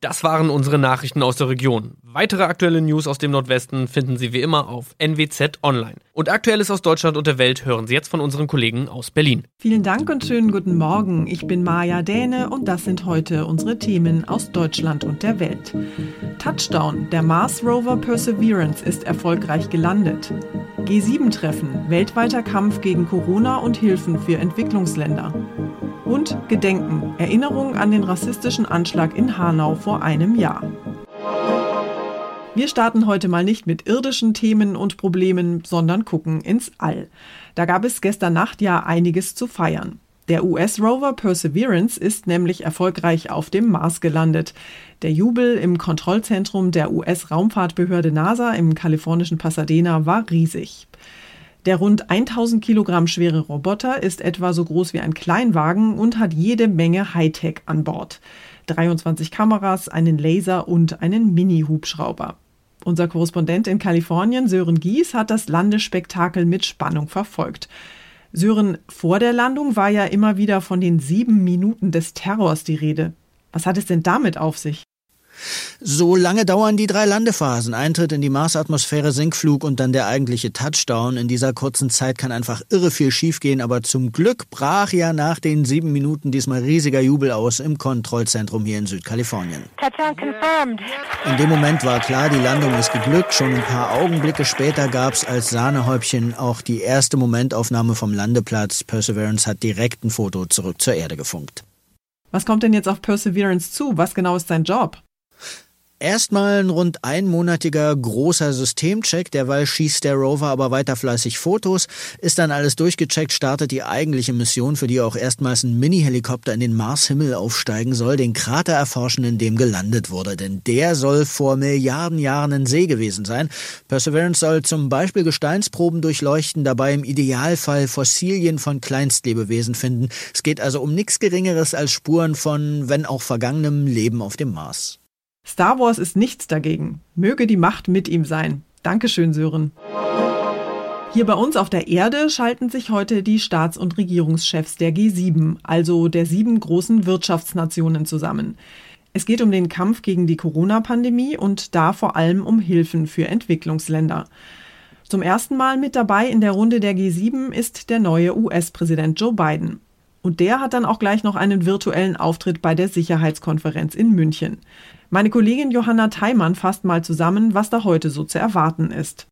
Das waren unsere Nachrichten aus der Region. Weitere aktuelle News aus dem Nordwesten finden Sie wie immer auf NWZ Online. Und Aktuelles aus Deutschland und der Welt hören Sie jetzt von unseren Kollegen aus Berlin. Vielen Dank und schönen guten Morgen. Ich bin Maja Däne und das sind heute unsere Themen aus Deutschland und der Welt. Touchdown. Der Mars Rover Perseverance ist erfolgreich gelandet. G7-Treffen. Weltweiter Kampf gegen Corona und Hilfen für Entwicklungsländer. Und Gedenken. Erinnerung an den rassistischen Anschlag in Hanau vor einem Jahr. Wir starten heute mal nicht mit irdischen Themen und Problemen, sondern gucken ins All. Da gab es gestern Nacht ja einiges zu feiern. Der US-Rover Perseverance ist nämlich erfolgreich auf dem Mars gelandet. Der Jubel im Kontrollzentrum der US-Raumfahrtbehörde NASA im kalifornischen Pasadena war riesig. Der rund 1000 Kilogramm schwere Roboter ist etwa so groß wie ein Kleinwagen und hat jede Menge Hightech an Bord. 23 Kameras, einen Laser und einen Mini-Hubschrauber. Unser Korrespondent in Kalifornien, Sören Gies, hat das Landespektakel mit Spannung verfolgt. Sören, vor der Landung war ja immer wieder von den sieben Minuten des Terrors die Rede. Was hat es denn damit auf sich? So lange dauern die drei Landephasen. Eintritt in die Marsatmosphäre, Sinkflug und dann der eigentliche Touchdown. In dieser kurzen Zeit kann einfach irre viel schiefgehen, aber zum Glück brach ja nach den sieben Minuten diesmal riesiger Jubel aus im Kontrollzentrum hier in Südkalifornien. Touchdown confirmed. In dem Moment war klar, die Landung ist geglückt. Schon ein paar Augenblicke später gab es als Sahnehäubchen auch die erste Momentaufnahme vom Landeplatz. Perseverance hat direkt ein Foto zurück zur Erde gefunkt. Was kommt denn jetzt auf Perseverance zu? Was genau ist sein Job? Erstmal ein rund einmonatiger großer Systemcheck, derweil schießt der Rover aber weiter fleißig Fotos. Ist dann alles durchgecheckt, startet die eigentliche Mission, für die auch erstmals ein Mini-Helikopter in den Marshimmel aufsteigen soll, den Krater erforschen, in dem gelandet wurde. Denn der soll vor Milliarden Jahren ein See gewesen sein. Perseverance soll zum Beispiel Gesteinsproben durchleuchten, dabei im Idealfall Fossilien von Kleinstlebewesen finden. Es geht also um nichts Geringeres als Spuren von, wenn auch vergangenem Leben auf dem Mars. Star Wars ist nichts dagegen. Möge die Macht mit ihm sein. Dankeschön, Sören. Hier bei uns auf der Erde schalten sich heute die Staats- und Regierungschefs der G7, also der sieben großen Wirtschaftsnationen, zusammen. Es geht um den Kampf gegen die Corona-Pandemie und da vor allem um Hilfen für Entwicklungsländer. Zum ersten Mal mit dabei in der Runde der G7 ist der neue US-Präsident Joe Biden. Und der hat dann auch gleich noch einen virtuellen Auftritt bei der Sicherheitskonferenz in München. Meine Kollegin Johanna Theimann fasst mal zusammen, was da heute so zu erwarten ist.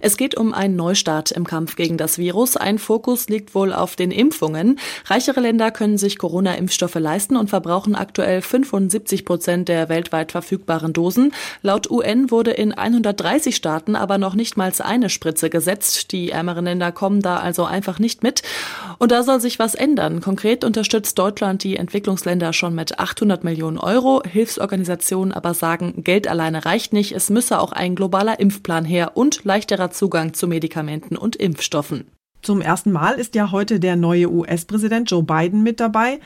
Es geht um einen Neustart im Kampf gegen das Virus. Ein Fokus liegt wohl auf den Impfungen. Reichere Länder können sich Corona-Impfstoffe leisten und verbrauchen aktuell 75 Prozent der weltweit verfügbaren Dosen. Laut UN wurde in 130 Staaten aber noch nicht mal eine Spritze gesetzt. Die ärmeren Länder kommen da also einfach nicht mit. Und da soll sich was ändern. Konkret unterstützt Deutschland die Entwicklungsländer schon mit 800 Millionen Euro. Hilfsorganisationen aber sagen, Geld alleine reicht nicht. Es müsse auch ein globaler Impfplan her und leichterer Zugang zu Medikamenten und Impfstoffen. Zum ersten Mal ist ja heute der neue US-Präsident Joe Biden mit dabei.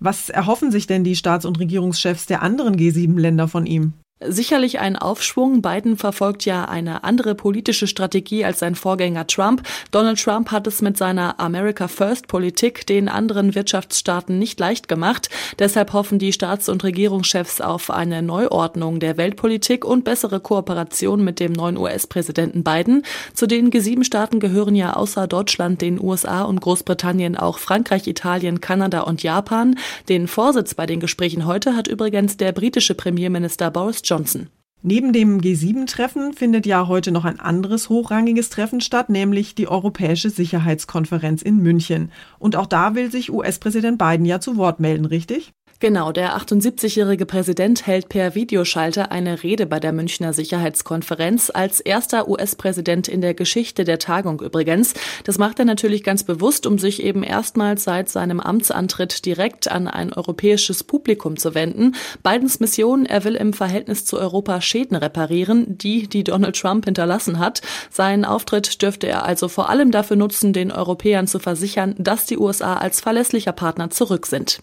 Was erhoffen sich denn die Staats- und Regierungschefs der anderen G7-Länder von ihm? Sicherlich ein Aufschwung. Biden verfolgt ja eine andere politische Strategie als sein Vorgänger Trump. Donald Trump hat es mit seiner America First Politik den anderen Wirtschaftsstaaten nicht leicht gemacht. Deshalb hoffen die Staats- und Regierungschefs auf eine Neuordnung der Weltpolitik und bessere Kooperation mit dem neuen US-Präsidenten Biden. Zu den G7-Staaten gehören ja außer Deutschland, den USA und Großbritannien auch Frankreich, Italien, Kanada und Japan. Den Vorsitz bei den Gesprächen heute hat übrigens der britische Premierminister Boris Johnson. Neben dem G7-Treffen findet ja heute noch ein anderes hochrangiges Treffen statt, nämlich die Europäische Sicherheitskonferenz in München. Und auch da will sich US-Präsident Biden ja zu Wort melden, richtig? Genau, der 78-jährige Präsident hält per Videoschalter eine Rede bei der Münchner Sicherheitskonferenz als erster US-Präsident in der Geschichte der Tagung übrigens. Das macht er natürlich ganz bewusst, um sich eben erstmals seit seinem Amtsantritt direkt an ein europäisches Publikum zu wenden. Bidens Mission, er will im Verhältnis zu Europa Schäden reparieren, die, die Donald Trump hinterlassen hat. Seinen Auftritt dürfte er also vor allem dafür nutzen, den Europäern zu versichern, dass die USA als verlässlicher Partner zurück sind.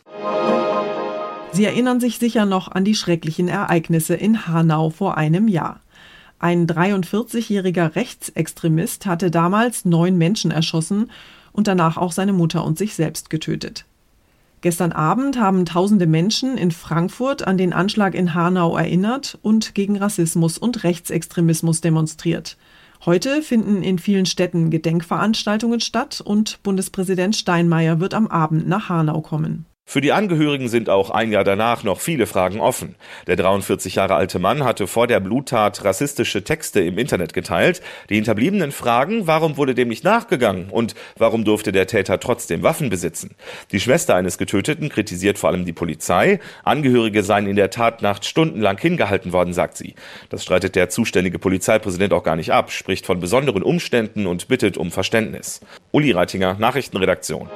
Sie erinnern sich sicher noch an die schrecklichen Ereignisse in Hanau vor einem Jahr. Ein 43-jähriger Rechtsextremist hatte damals neun Menschen erschossen und danach auch seine Mutter und sich selbst getötet. Gestern Abend haben tausende Menschen in Frankfurt an den Anschlag in Hanau erinnert und gegen Rassismus und Rechtsextremismus demonstriert. Heute finden in vielen Städten Gedenkveranstaltungen statt und Bundespräsident Steinmeier wird am Abend nach Hanau kommen. Für die Angehörigen sind auch ein Jahr danach noch viele Fragen offen. Der 43 Jahre alte Mann hatte vor der Bluttat rassistische Texte im Internet geteilt. Die Hinterbliebenen fragen, warum wurde dem nicht nachgegangen und warum durfte der Täter trotzdem Waffen besitzen. Die Schwester eines Getöteten kritisiert vor allem die Polizei. Angehörige seien in der Tatnacht stundenlang hingehalten worden, sagt sie. Das streitet der zuständige Polizeipräsident auch gar nicht ab, spricht von besonderen Umständen und bittet um Verständnis. Uli Reitinger, Nachrichtenredaktion.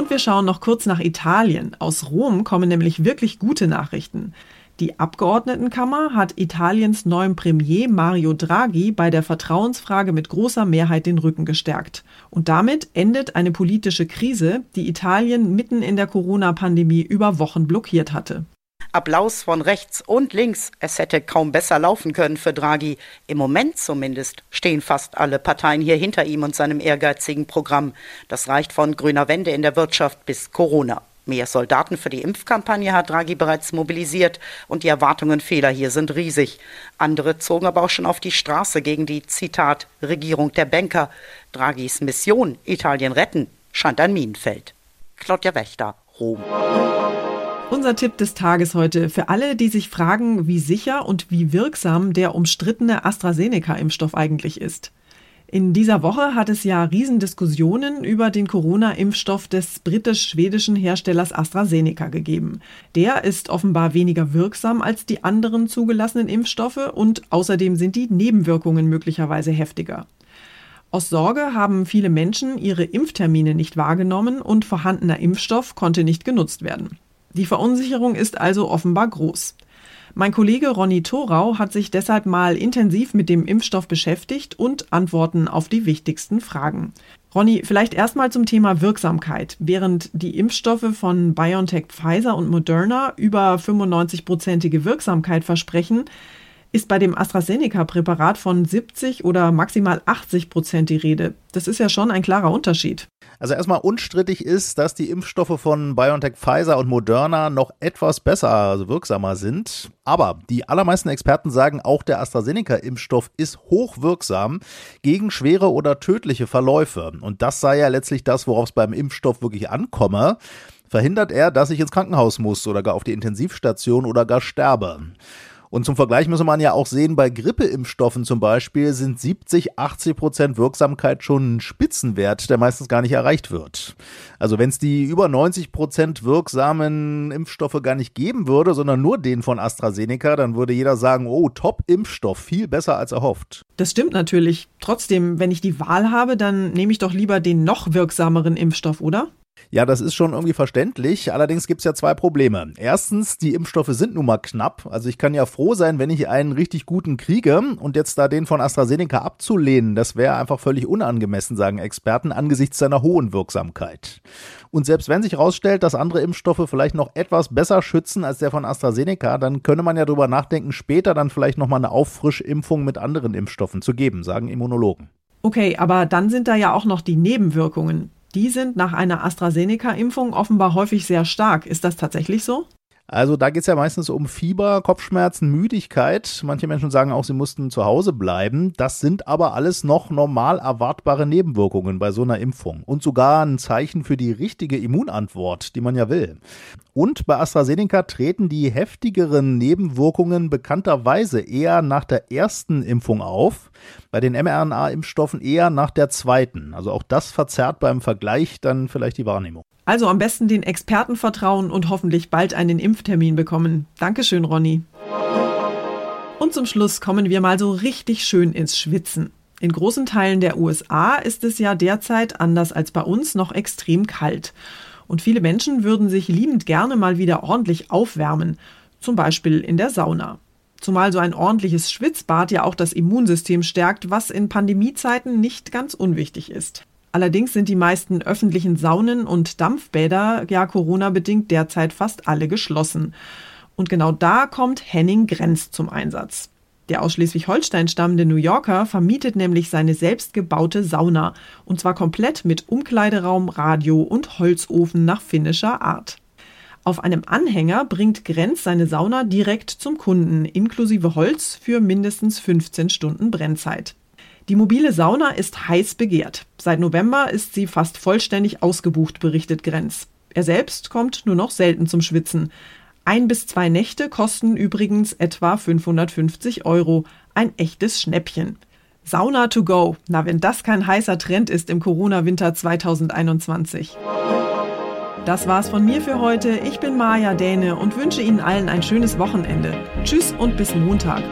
Und wir schauen noch kurz nach Italien. Aus Rom kommen nämlich wirklich gute Nachrichten. Die Abgeordnetenkammer hat Italiens neuem Premier Mario Draghi bei der Vertrauensfrage mit großer Mehrheit den Rücken gestärkt. Und damit endet eine politische Krise, die Italien mitten in der Corona-Pandemie über Wochen blockiert hatte. Applaus von rechts und links. Es hätte kaum besser laufen können für Draghi. Im Moment zumindest stehen fast alle Parteien hier hinter ihm und seinem ehrgeizigen Programm. Das reicht von grüner Wende in der Wirtschaft bis Corona. Mehr Soldaten für die Impfkampagne hat Draghi bereits mobilisiert und die Erwartungen vieler hier sind riesig. Andere zogen aber auch schon auf die Straße gegen die, Zitat, Regierung der Banker. Draghis Mission, Italien retten, scheint ein Minenfeld. Claudia Wächter, Rom. Unser Tipp des Tages heute für alle, die sich fragen, wie sicher und wie wirksam der umstrittene AstraZeneca-Impfstoff eigentlich ist. In dieser Woche hat es ja Riesendiskussionen über den Corona-Impfstoff des britisch-schwedischen Herstellers AstraZeneca gegeben. Der ist offenbar weniger wirksam als die anderen zugelassenen Impfstoffe und außerdem sind die Nebenwirkungen möglicherweise heftiger. Aus Sorge haben viele Menschen ihre Impftermine nicht wahrgenommen und vorhandener Impfstoff konnte nicht genutzt werden. Die Verunsicherung ist also offenbar groß. Mein Kollege Ronny Thorau hat sich deshalb mal intensiv mit dem Impfstoff beschäftigt und Antworten auf die wichtigsten Fragen. Ronny, vielleicht erstmal zum Thema Wirksamkeit. Während die Impfstoffe von BioNTech, Pfizer und Moderna über 95-prozentige Wirksamkeit versprechen, ist bei dem AstraZeneca-Präparat von 70 oder maximal 80 Prozent die Rede. Das ist ja schon ein klarer Unterschied. Also erstmal unstrittig ist, dass die Impfstoffe von BioNTech, Pfizer und Moderna noch etwas besser, also wirksamer sind. Aber die allermeisten Experten sagen, auch der AstraZeneca-Impfstoff ist hochwirksam gegen schwere oder tödliche Verläufe. Und das sei ja letztlich das, worauf es beim Impfstoff wirklich ankomme verhindert er, dass ich ins Krankenhaus muss oder gar auf die Intensivstation oder gar sterbe. Und zum Vergleich muss man ja auch sehen, bei Grippeimpfstoffen zum Beispiel sind 70, 80 Prozent Wirksamkeit schon ein Spitzenwert, der meistens gar nicht erreicht wird. Also wenn es die über 90 Prozent wirksamen Impfstoffe gar nicht geben würde, sondern nur den von AstraZeneca, dann würde jeder sagen, oh, Top-Impfstoff, viel besser als erhofft. Das stimmt natürlich. Trotzdem, wenn ich die Wahl habe, dann nehme ich doch lieber den noch wirksameren Impfstoff, oder? Ja, das ist schon irgendwie verständlich. Allerdings gibt es ja zwei Probleme. Erstens, die Impfstoffe sind nun mal knapp. Also ich kann ja froh sein, wenn ich einen richtig guten kriege und jetzt da den von AstraZeneca abzulehnen, das wäre einfach völlig unangemessen, sagen Experten, angesichts seiner hohen Wirksamkeit. Und selbst wenn sich herausstellt, dass andere Impfstoffe vielleicht noch etwas besser schützen als der von AstraZeneca, dann könne man ja darüber nachdenken, später dann vielleicht nochmal eine Auffrischimpfung mit anderen Impfstoffen zu geben, sagen Immunologen. Okay, aber dann sind da ja auch noch die Nebenwirkungen. Die sind nach einer AstraZeneca-Impfung offenbar häufig sehr stark. Ist das tatsächlich so? Also da geht es ja meistens um Fieber, Kopfschmerzen, Müdigkeit. Manche Menschen sagen auch, sie mussten zu Hause bleiben. Das sind aber alles noch normal erwartbare Nebenwirkungen bei so einer Impfung und sogar ein Zeichen für die richtige Immunantwort, die man ja will. Und bei AstraZeneca treten die heftigeren Nebenwirkungen bekannterweise eher nach der ersten Impfung auf, bei den mRNA-Impfstoffen eher nach der zweiten. Also auch das verzerrt beim Vergleich dann vielleicht die Wahrnehmung. Also am besten den Experten vertrauen und hoffentlich bald einen Impftermin bekommen. Dankeschön, Ronny. Und zum Schluss kommen wir mal so richtig schön ins Schwitzen. In großen Teilen der USA ist es ja derzeit anders als bei uns noch extrem kalt. Und viele Menschen würden sich liebend gerne mal wieder ordentlich aufwärmen, zum Beispiel in der Sauna. Zumal so ein ordentliches Schwitzbad ja auch das Immunsystem stärkt, was in Pandemiezeiten nicht ganz unwichtig ist. Allerdings sind die meisten öffentlichen Saunen und Dampfbäder ja Corona-bedingt derzeit fast alle geschlossen. Und genau da kommt Henning Grenz zum Einsatz. Der aus Schleswig-Holstein stammende New Yorker vermietet nämlich seine selbstgebaute Sauna, und zwar komplett mit Umkleideraum, Radio und Holzofen nach finnischer Art. Auf einem Anhänger bringt Grenz seine Sauna direkt zum Kunden, inklusive Holz für mindestens 15 Stunden Brennzeit. Die mobile Sauna ist heiß begehrt. Seit November ist sie fast vollständig ausgebucht, berichtet Grenz. Er selbst kommt nur noch selten zum Schwitzen. Ein bis zwei Nächte kosten übrigens etwa 550 Euro. Ein echtes Schnäppchen. Sauna to go. Na, wenn das kein heißer Trend ist im Corona-Winter 2021. Das war's von mir für heute. Ich bin Maja Däne und wünsche Ihnen allen ein schönes Wochenende. Tschüss und bis Montag.